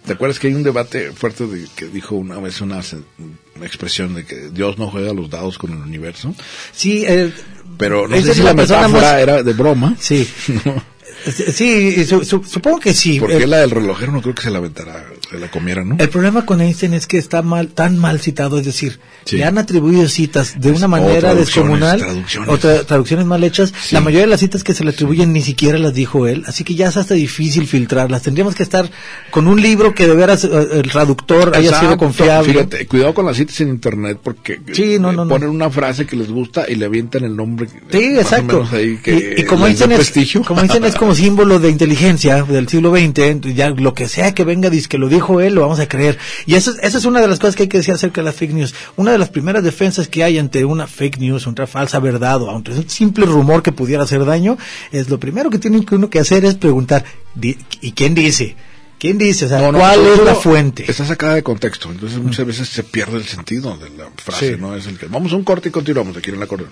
¿Te acuerdas que hay un debate fuerte de que dijo una vez una, expresión de que Dios no juega los dados con el universo? sí eh, Pero no sé si la metáfora más- era de broma. sí ¿no? Sí y su- su- supongo que sí. Porque Eh, la del relojero no creo que se la aventara, se la comiera, ¿no? El problema con Einstein es que está mal, tan mal citado, es decir, Sí. le han atribuido citas de una manera descomunal, traducciones. o tra- traducciones mal hechas. Sí. La mayoría de las citas que se le atribuyen ni siquiera las dijo él, así que ya es hasta difícil filtrarlas. Tendríamos que estar con un libro que de veras eh, el traductor haya sido confiable. Fíjate, cuidado con las citas en internet porque no, no, ponen una frase que les gusta y le avientan el nombre. Sí, exacto. ahí que y, y como Einstein es, prestigio. como Einstein es como símbolo de inteligencia del siglo XX, ya lo que sea que venga, dice que lo dijo él, lo vamos a creer. Y eso, es- esa es una de las cosas que hay que decir acerca de las fake news. Una de las primeras defensas que hay ante una fake news, una falsa verdad o ante un simple rumor que pudiera hacer daño, es lo primero que tiene que uno que hacer es preguntar, ¿y quién dice? ¿Quién dice? O sea, No, no, ¿cuál es la fuente? Está sacada de contexto, entonces muchas veces se pierde el sentido de la frase, Sí. ¿no? Es el que vamos a un corte y continuamos aquí en el acordeón.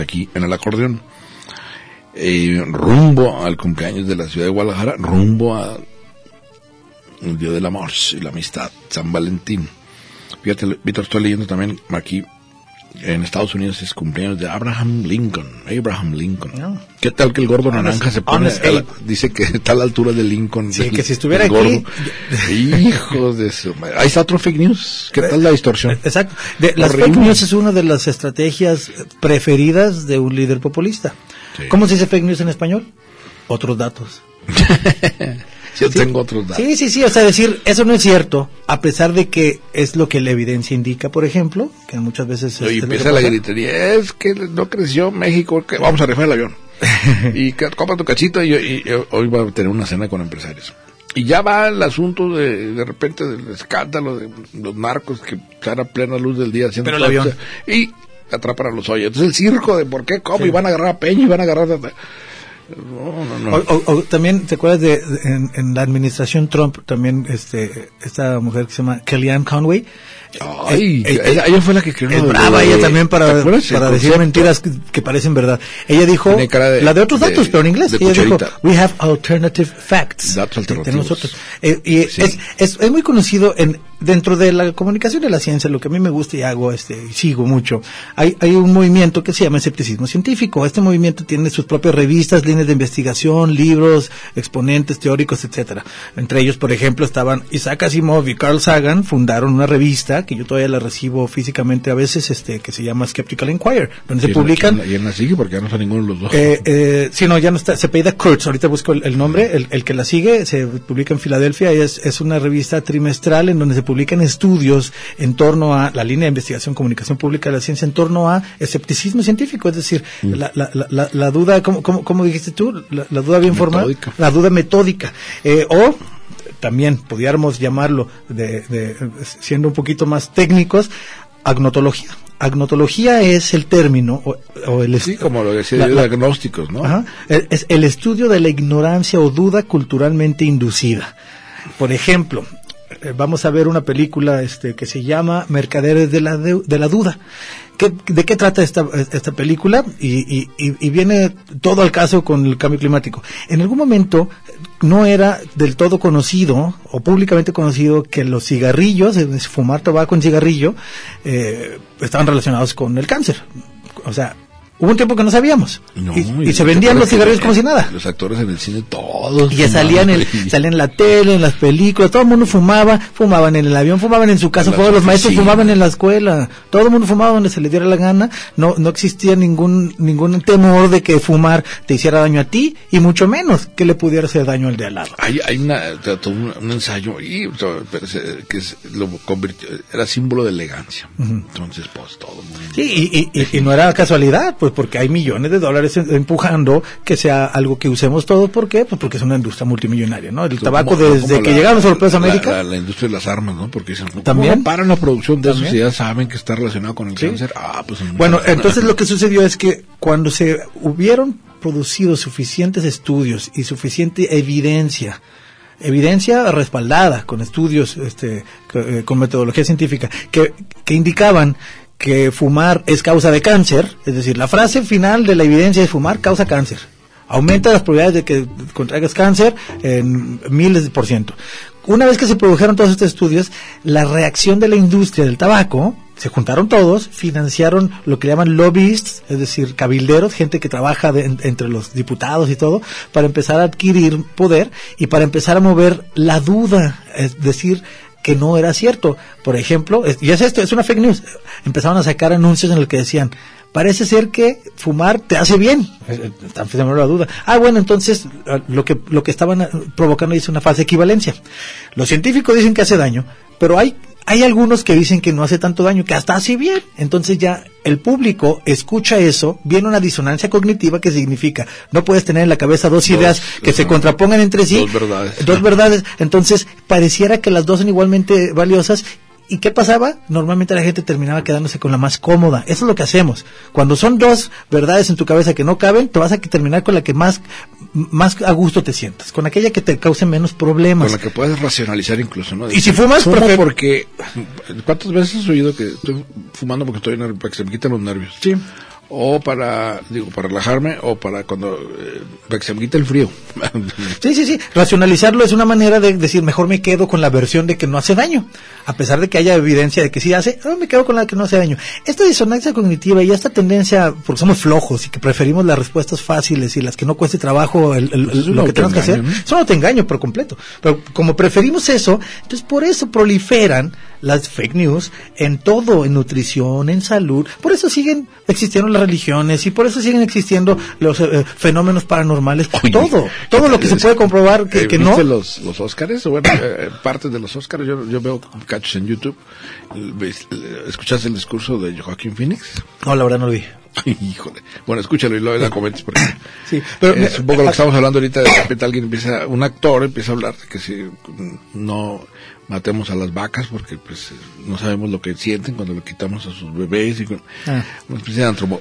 Aquí en el acordeón. Eh, rumbo al cumpleaños de la ciudad de Guadalajara, rumbo a el Día del Amor y la Amistad, San Valentín. Fíjate, Víctor, estoy leyendo también aquí en Estados Unidos es cumpleaños de Abraham Lincoln. Abraham Lincoln. No. ¿Qué tal que el gordo Honest- naranja se pone? la- dice que está a la altura de Lincoln. Sí, del- que si estuviera aquí- gordo. Hijo de su madre. Ahí está otro fake news. ¿Qué tal la distorsión? Exacto. De- las fake news es una de las estrategias preferidas de un líder populista. Sí. ¿Cómo se dice fake news en español? Otros datos. Yo tengo otros datos. Sí, sí, sí, o sea, decir, eso no es cierto, a pesar de que es lo que la evidencia indica, por ejemplo, que muchas veces... Y este, empieza la gritería, es que no creció México, que vamos a rifar el avión. y compra tu cachito y, y- y hoy va a tener una cena con empresarios. Y ya va el asunto de, de repente del escándalo de los narcos que están a plena luz del día haciendo Pero el avión. y atrapan a los hoyos. Entonces el circo de por qué, cómo, Sí. y van a agarrar a Peña y van a agarrar a... No, no, no. O, o- o también, ¿te acuerdas de, de- en, en la administración Trump, también este esta mujer que se llama Kellyanne Conway? Ay, Eh, eh, ella, ella fue la que creó Es lo de- brava ella también ¿te para, para decir mentiras que, que parecen verdad. Ella dijo, de- la de otros datos, pero en inglés. Ella dijo, we have alternative facts. Datos Que alternativos. otros. Eh, y Sí. es, es, es muy conocido en dentro de la comunicación de la ciencia, lo que a mí me gusta y hago, este, y sigo mucho. Hay, hay un movimiento que se llama escepticismo científico. Este movimiento tiene sus propias revistas, líneas de investigación, libros, exponentes teóricos, etcétera. Entre ellos, por ejemplo, estaban Isaac Asimov y Carl Sagan, fundaron una revista que yo todavía la recibo físicamente a veces, este, que se llama Skeptical Inquirer, donde se Y la- publican Y en la sigue porque ya no está ninguno de los dos. eh, eh, sí, no, ya no está. Se apellida Kurtz. Ahorita busco el, el nombre. El, el que la sigue se publica en Filadelfia. Es, es una revista trimestral en donde se publican estudios en torno a la línea de investigación, comunicación pública de la ciencia, en torno a escepticismo científico. Es decir, Mm. la, la, la, la- duda, ¿cómo, cómo, cómo dijiste tú? La, duda bien formada. La duda metódica. Eh, o también pudiéramos llamarlo, de, de- siendo un poquito más técnicos, agnotología. Agnotología es el término o, o el sí, como lo decía la- yo, la- diagnósticos, ¿no? Ajá. Es el estudio de la ignorancia o duda culturalmente inducida. Por ejemplo, eh, vamos a ver una película este, que se llama Mercaderes de la, de la Duda. ¿Qué- ¿De qué trata esta, esta película? Y, y- y- viene todo al caso con el cambio climático. En algún momento no era del todo conocido o públicamente conocido que los cigarrillos, fumar tabaco en cigarrillo, eh, estaban relacionados con el cáncer. O sea, hubo un tiempo que no sabíamos. No, y, y se vendían los cigarrillos como si nada. Los actores en el cine todos. Y ya salían en, fumando. salían en la tele, en las películas, todo el mundo fumaba, fumaban en el avión, fumaban en su casa, fueron los maestros fumaban en la escuela, todo el mundo fumaba donde se le diera la gana, no, no existía ningún, ningún temor de que fumar te hiciera daño a ti, y mucho menos que le pudiera hacer daño al de al lado. Hay, hay una, todo un, un ensayo y, que se- lo convirtió, era símbolo de elegancia. Entonces, pues todo el mundo. Sí, y- y- y no era casualidad, pues porque hay millones de dólares en- empujando que sea algo que usemos todos, ¿por qué? Pues porque es una industria multimillonaria, ¿no? El tabaco Como- desde como que la- llegaron los europeos a la- América, La, la industria de las armas, ¿no? Porque dicen, ¿cómo También. no paran la producción de eso si ya saben que está relacionado con el Sí. cáncer? Ah, pues. Bueno, entonces lo que sucedió es que cuando se hubieron producido suficientes estudios y suficiente evidencia evidencia respaldada con estudios, este, eh, con metodología científica, que, que indicaban que fumar es causa de cáncer, es decir, la frase final de la evidencia es fumar causa cáncer. Aumenta las probabilidades de que contraigas cáncer en miles de por ciento. Una vez que se produjeron todos estos estudios, la reacción de la industria del tabaco, se juntaron todos, financiaron lo que llaman lobbyists, es decir, cabilderos, gente que trabaja de, entre los diputados y todo, para empezar a adquirir poder y para empezar a mover la duda, es decir, que no era cierto. Por ejemplo, y es esto, es una fake news. Empezaron a sacar anuncios en los que decían, parece ser que fumar te hace bien. Están la duda. Ah, bueno, entonces lo que, lo que estaban provocando es una falsa equivalencia. Los científicos dicen que hace daño, pero hay hay algunos que dicen que no hace tanto daño, que hasta hace bien. Entonces ya el público escucha eso, viene una disonancia cognitiva que significa no puedes tener en la cabeza dos, ideas que se contrapongan entre sí. Dos verdades. Dos verdades. Entonces pareciera que las dos son igualmente valiosas ¿Y qué pasaba? Normalmente la gente terminaba quedándose con la más cómoda. Eso es lo que hacemos. Cuando son dos verdades en tu cabeza que no caben, te vas a terminar con la que más, más a gusto te sientas, con aquella que te cause menos problemas. Con la que puedes racionalizar incluso, ¿no? Y si fumas, Fumo porque... ¿Cuántas veces has oído que estoy fumando porque estoy nervioso, para que se me quiten los nervios? Sí o para, digo, para relajarme o para cuando, eh, para que se me quite el frío. sí, sí, sí. Racionalizarlo es una manera de decir, mejor me quedo con la versión de que no hace daño. A pesar de que haya evidencia de que sí hace, no, me quedo con la que no hace daño. Esta disonancia cognitiva y esta tendencia, porque somos flojos y que preferimos las respuestas fáciles y las que no cueste trabajo el, lo que tenemos que hacer, eso no te engaño por completo. Pero como preferimos eso, entonces por eso proliferan las fake news en todo, en nutrición, en salud. Por eso siguen existiendo las religiones y por eso siguen existiendo los eh, fenómenos paranormales. todo, todo lo que se puede comprobar que, que no. los, los Óscares? Bueno, eh, parte de los Óscares, yo, yo veo cachos en YouTube. ¿Escuchaste el discurso de Joaquín Phoenix? No, la verdad no lo vi. Híjole. Bueno, escúchalo y luego la comentes porque sí, pero es un poco lo que estamos hablando ahorita. De repente alguien empieza, un actor empieza a hablar de que si no matemos a las vacas porque pues no sabemos lo que sienten cuando le quitamos a sus bebés y con ah. una especie de antropo,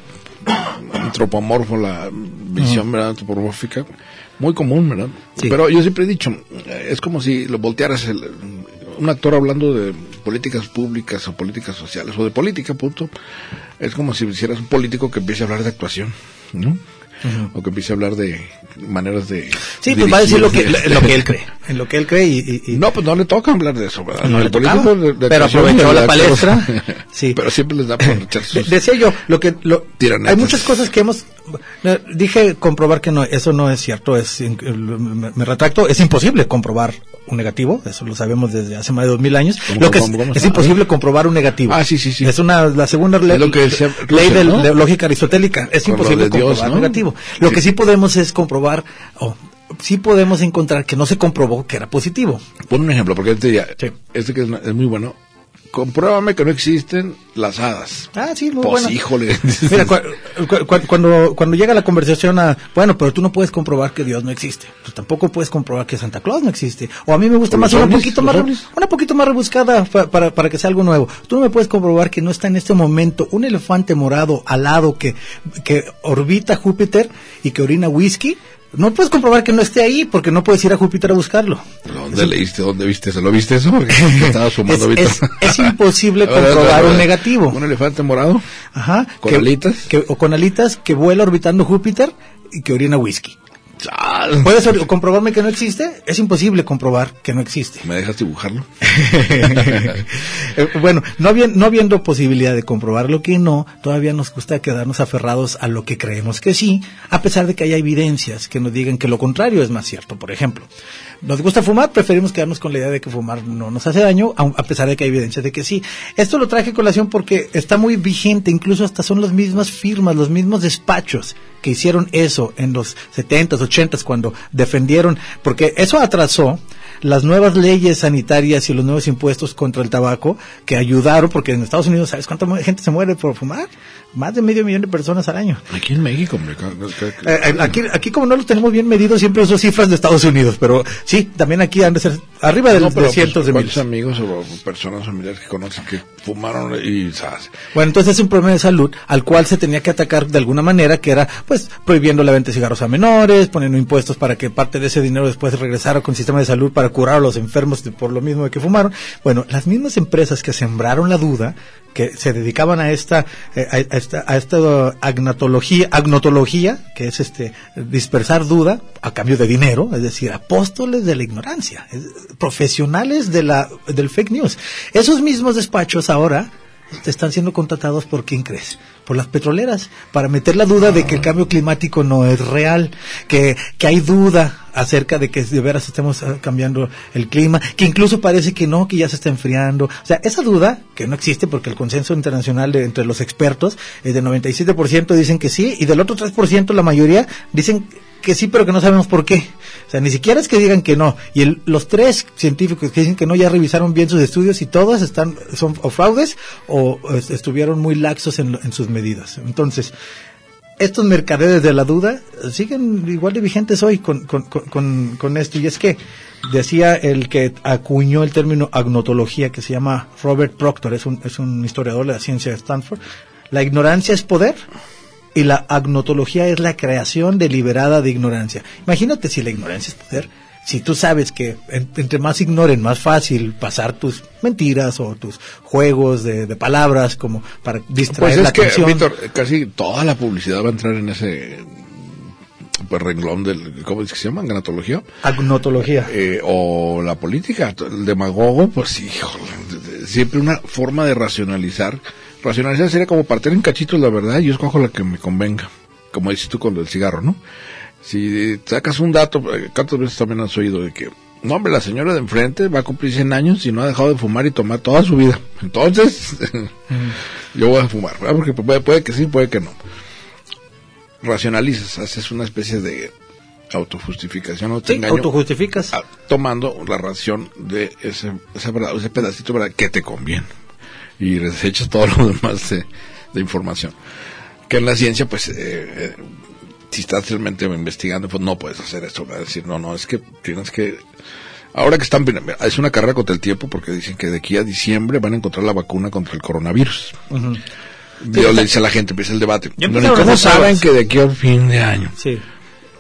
antropomorfo la visión ¿verdad? antropomórfica muy común verdad pero yo siempre he dicho es como si lo voltearas el, un actor hablando de políticas públicas o políticas sociales o de política punto es como si hicieras un político que empiece a hablar de actuación ¿no? O que empiece a hablar de maneras de... Sí, pues va a decir lo que, lo que él cree, en lo que él cree y... y, No, pues no le toca hablar de eso, ¿verdad? No, le toca, pero aprovechó la palestra. sí. Pero siempre les da por echar sus... Decía yo, lo que... Lo, hay muchas cosas que hemos... Dije comprobar que no, eso no es cierto, es me, retracto, es imposible comprobar un negativo, eso lo sabemos desde hace más de dos mil años. Lo que es, es imposible comprobar un negativo. Ah, sí, sí, sí. Es una, la segunda ley, ley de, lógica aristotélica. Es imposible comprobar un negativo. Lo que sí podemos es comprobar, o sí podemos encontrar que no se comprobó que era positivo. Pon un ejemplo, porque este ya, este que es muy bueno compruébame que no existen las hadas. Ah, sí, muy pues, híjole. Mira, cuando, cuando llega la conversación a, bueno, pero tú no puedes comprobar que Dios no existe. Pues tampoco puedes comprobar que Santa Claus no existe. O a mí me gusta más una poquito más, una poquito más rebuscada para, para que sea algo nuevo. Tú no me puedes comprobar que no está en este momento un elefante morado alado que, que orbita Júpiter y que orina whisky no puedes comprobar que no esté ahí porque no puedes ir a Júpiter a buscarlo. ¿Dónde leíste? ¿Dónde viste eso? ¿Lo viste eso? Porque estaba sumando es, es, imposible comprobar un negativo. ¿Un elefante morado? Ajá. ¿Con alitas? o con alitas que vuela orbitando Júpiter y que orina whisky. ¿Puedes comprobarme que no existe? Es imposible comprobar que no existe. ¿Me dejas dibujarlo? Eh, bueno, no, habiendo, no habiendo posibilidad de comprobar lo que no, todavía nos gusta quedarnos aferrados a lo que creemos que sí, a pesar de que haya evidencias que nos digan que lo contrario es más cierto. Por ejemplo, nos gusta fumar, preferimos quedarnos con la idea de que fumar no nos hace daño, a pesar de que hay evidencias de que sí. Esto lo traje a colación porque está muy vigente, incluso hasta son las mismas firmas, los mismos despachos que hicieron eso en los 70s, 80s, cuando defendieron, porque eso atrasó las nuevas leyes sanitarias y los nuevos impuestos contra el tabaco que ayudaron, porque en Estados Unidos, ¿sabes cuánta gente se muere por fumar? Más de medio millón de personas al año. Aquí en México, hombre. Eh, eh, aquí, aquí como no los tenemos bien medidos, siempre uso cifras de Estados Unidos, pero sí, también aquí han de ser arriba de, No, pero, de cientos pues, de ¿cuántos miles. amigos o personas familiares que conocen que fumaron y ¿sabes? Bueno, entonces es un problema de salud al cual se tenía que atacar de alguna manera, que era pues prohibiendo la venta de cigarros a menores, poniendo impuestos para que parte de ese dinero después regresara con el sistema de salud para curar a los enfermos de- por lo mismo de que fumaron. Bueno, las mismas empresas que sembraron la duda, que se dedicaban a esta, eh, a, esta, a esta agnatología, agnotología, que es este dispersar duda a cambio de dinero, es decir, apóstoles de la ignorancia, es- profesionales de la, del fake news. Esos mismos despachos ahora están siendo contratados por quién crees? Por las petroleras, para meter la duda de que el cambio climático no es real, que, que hay duda acerca de que de veras estemos ah, cambiando el clima, que incluso parece que no, que ya se está enfriando. O sea, esa duda, que no existe porque el consenso internacional de, entre los expertos es de 97% dicen que sí, y del otro 3% la mayoría dicen que sí, pero que no sabemos por qué. O sea, ni siquiera es que digan que no. Y el- los tres científicos que dicen que no ya revisaron bien sus estudios y todos están son o fraudes o es- estuvieron muy laxos en, en sus medidas. Entonces, estos mercaderes de la duda siguen igual de vigentes hoy con, con- con- con esto. Y es que decía el que acuñó el término agnotología, que se llama Robert Proctor, es un, es un historiador de la ciencia de Stanford, la ignorancia es poder y la agnotología es la creación deliberada de ignorancia. Imagínate si la ignorancia es poder. Si tú sabes que en- entre más ignoren, más fácil pasar tus mentiras o tus juegos de, de palabras como para distraer Pues es la que, atención. Víctor, casi toda la publicidad va a entrar en ese pues, renglón del, ¿cómo es que se llama? Ganatología. Agnotología. Eh, o la política, el demagogo, pues híjole, siempre una forma de racionalizar. Racionalizar sería como partir en cachitos la verdad y yo escojo la que me convenga, como dices tú con el cigarro, ¿no? Si sacas un dato, eh, ¿cuántas veces también has oído de que, no hombre, la señora de enfrente va a cumplir 100 años y no ha dejado de fumar y tomar toda su vida? Entonces, yo voy a fumar, ¿verdad? porque puede, puede que sí, puede que no. Racionalizas, haces una especie de autojustificación, o te Sí, engaño, autojustificas. tomando la ración de ese, ese, ese pedacito ¿verdad? que te conviene y desechas todo lo demás de, de información. Que en la ciencia, pues, eh, eh, si estás realmente investigando, pues no puedes hacer eso, ¿verdad? decir, no, no, es que tienes que... Ahora que están, es una carrera contra el tiempo porque dicen que de aquí a diciembre van a encontrar la vacuna contra el coronavirus. Ujú. Yo le dice a la gente, empieza el debate. Bueno, ¿y empezaron ¿Cómo saben que de aquí al fin de año? Sí.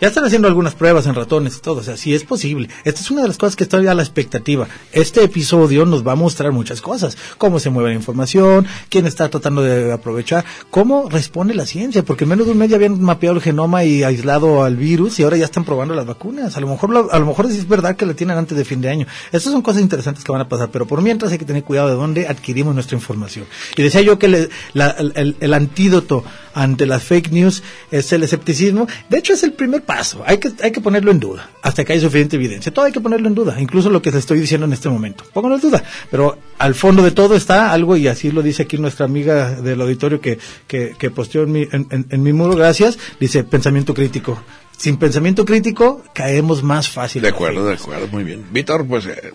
Ya están haciendo algunas pruebas en ratones y todo, o sea, sí es posible. Esta es una de las cosas que está a la expectativa. Este episodio nos va a mostrar muchas cosas, cómo se mueve la información, quién está tratando de aprovechar, cómo responde la ciencia, porque en menos de un mes ya habían mapeado el genoma y aislado al virus y ahora ya están probando las vacunas. A lo mejor a lo mejor es verdad que la tienen antes de fin de año. Estas son cosas interesantes que van a pasar, pero por mientras hay que tener cuidado de dónde adquirimos nuestra información. Y decía yo que le- la- el- el antídoto ante las fake news es el escepticismo. De hecho, es el primer paso. Hay que, hay que ponerlo en duda hasta que haya suficiente evidencia. Todo hay que ponerlo en duda, incluso lo que les estoy diciendo en este momento. Pónganlo en duda. Pero al fondo de todo está algo, y así lo dice aquí nuestra amiga del auditorio que, que, que posteó en mi, en, en- en mi muro, gracias. Dice pensamiento crítico. Sin pensamiento crítico caemos más fácil. De acuerdo, de acuerdo, muy bien. Víctor, pues eh,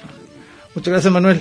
Muchas gracias, Manuel.